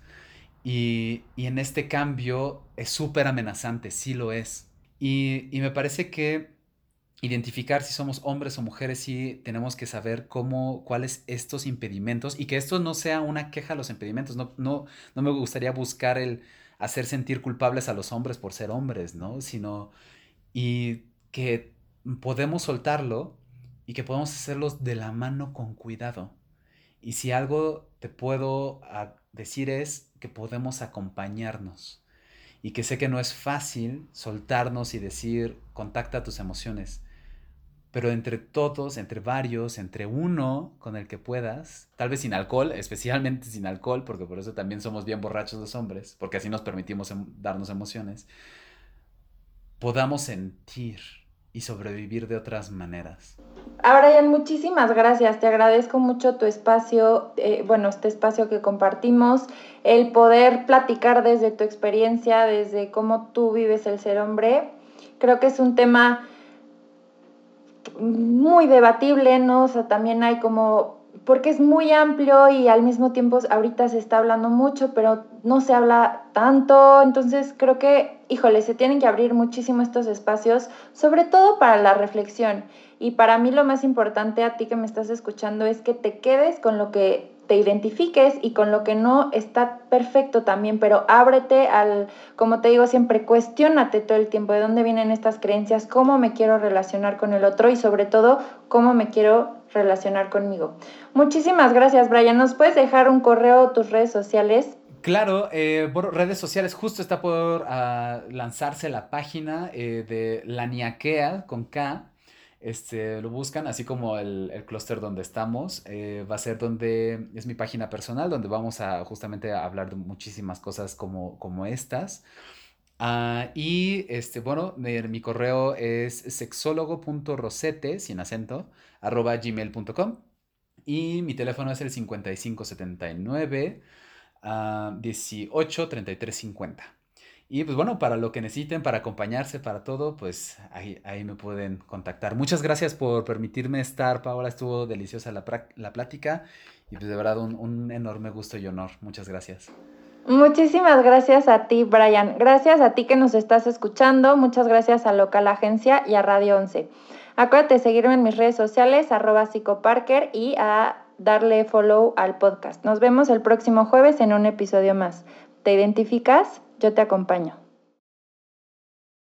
Y, en este cambio es súper amenazante, sí lo es. Y, y me parece que identificar si somos hombres o mujeres, sí tenemos que saber cómo, cuáles estos impedimentos y que esto no sea una queja a los impedimentos. No, no, no me gustaría buscar el hacer sentir culpables a los hombres por ser hombres, ¿no? Sino, y que podemos soltarlo y que podemos hacerlos de la mano con cuidado. Y si algo te puedo ah, decir es que podemos acompañarnos y que sé que no es fácil soltarnos y decir, contacta tus emociones, pero entre todos, entre varios, entre uno con el que puedas, tal vez sin alcohol, especialmente sin alcohol, porque por eso también somos bien borrachos los hombres, porque así nos permitimos em, darnos emociones, podamos sentir y sobrevivir de otras maneras. Ahora, muchísimas gracias. Te agradezco mucho tu espacio, eh, bueno, este espacio que compartimos, el poder platicar desde tu experiencia, desde cómo tú vives el ser hombre. Creo que es un tema muy debatible, ¿no? O sea, también hay como, porque es muy amplio y al mismo tiempo ahorita se está hablando mucho, pero no se habla tanto, entonces creo que, híjole, se tienen que abrir muchísimo estos espacios, sobre todo para la reflexión. Y para mí lo más importante a ti que me estás escuchando es que te quedes con lo que te identifiques y con lo que no está perfecto también, pero ábrete al, como te digo siempre, cuestionate todo el tiempo de dónde vienen estas creencias, cómo me quiero relacionar con el otro y sobre todo cómo me quiero relacionar conmigo. Muchísimas gracias, Brian. ¿Nos puedes dejar un correo o tus redes sociales? Claro, eh, bueno, redes sociales, justo está por ah, lanzarse la página eh, de La Niaquea con K, este, lo buscan, así como el, el clúster donde estamos. Eh, va a ser donde es mi página personal, donde vamos a justamente hablar de muchísimas cosas como, como estas. Ah, y este, bueno, mi, correo es sexólogo.rosete, sin acento, arroba gmail.com. Y mi teléfono es el 5579 uh, 18 33 50. Y pues bueno, para lo que necesiten, para acompañarse, para todo, pues ahí, ahí me pueden contactar. Muchas gracias por permitirme estar, Paola. Estuvo deliciosa la, la plática y pues de verdad un, un enorme gusto y honor. Muchas gracias. Muchísimas gracias a ti, Brian. Gracias a ti que nos estás escuchando. Muchas gracias a Local Agencia y a Radio 11. Acuérdate de seguirme en mis redes sociales, arroba psicoparker y a darle follow al podcast. Nos vemos el próximo jueves en un episodio más. ¿Te identificas? Yo te acompaño.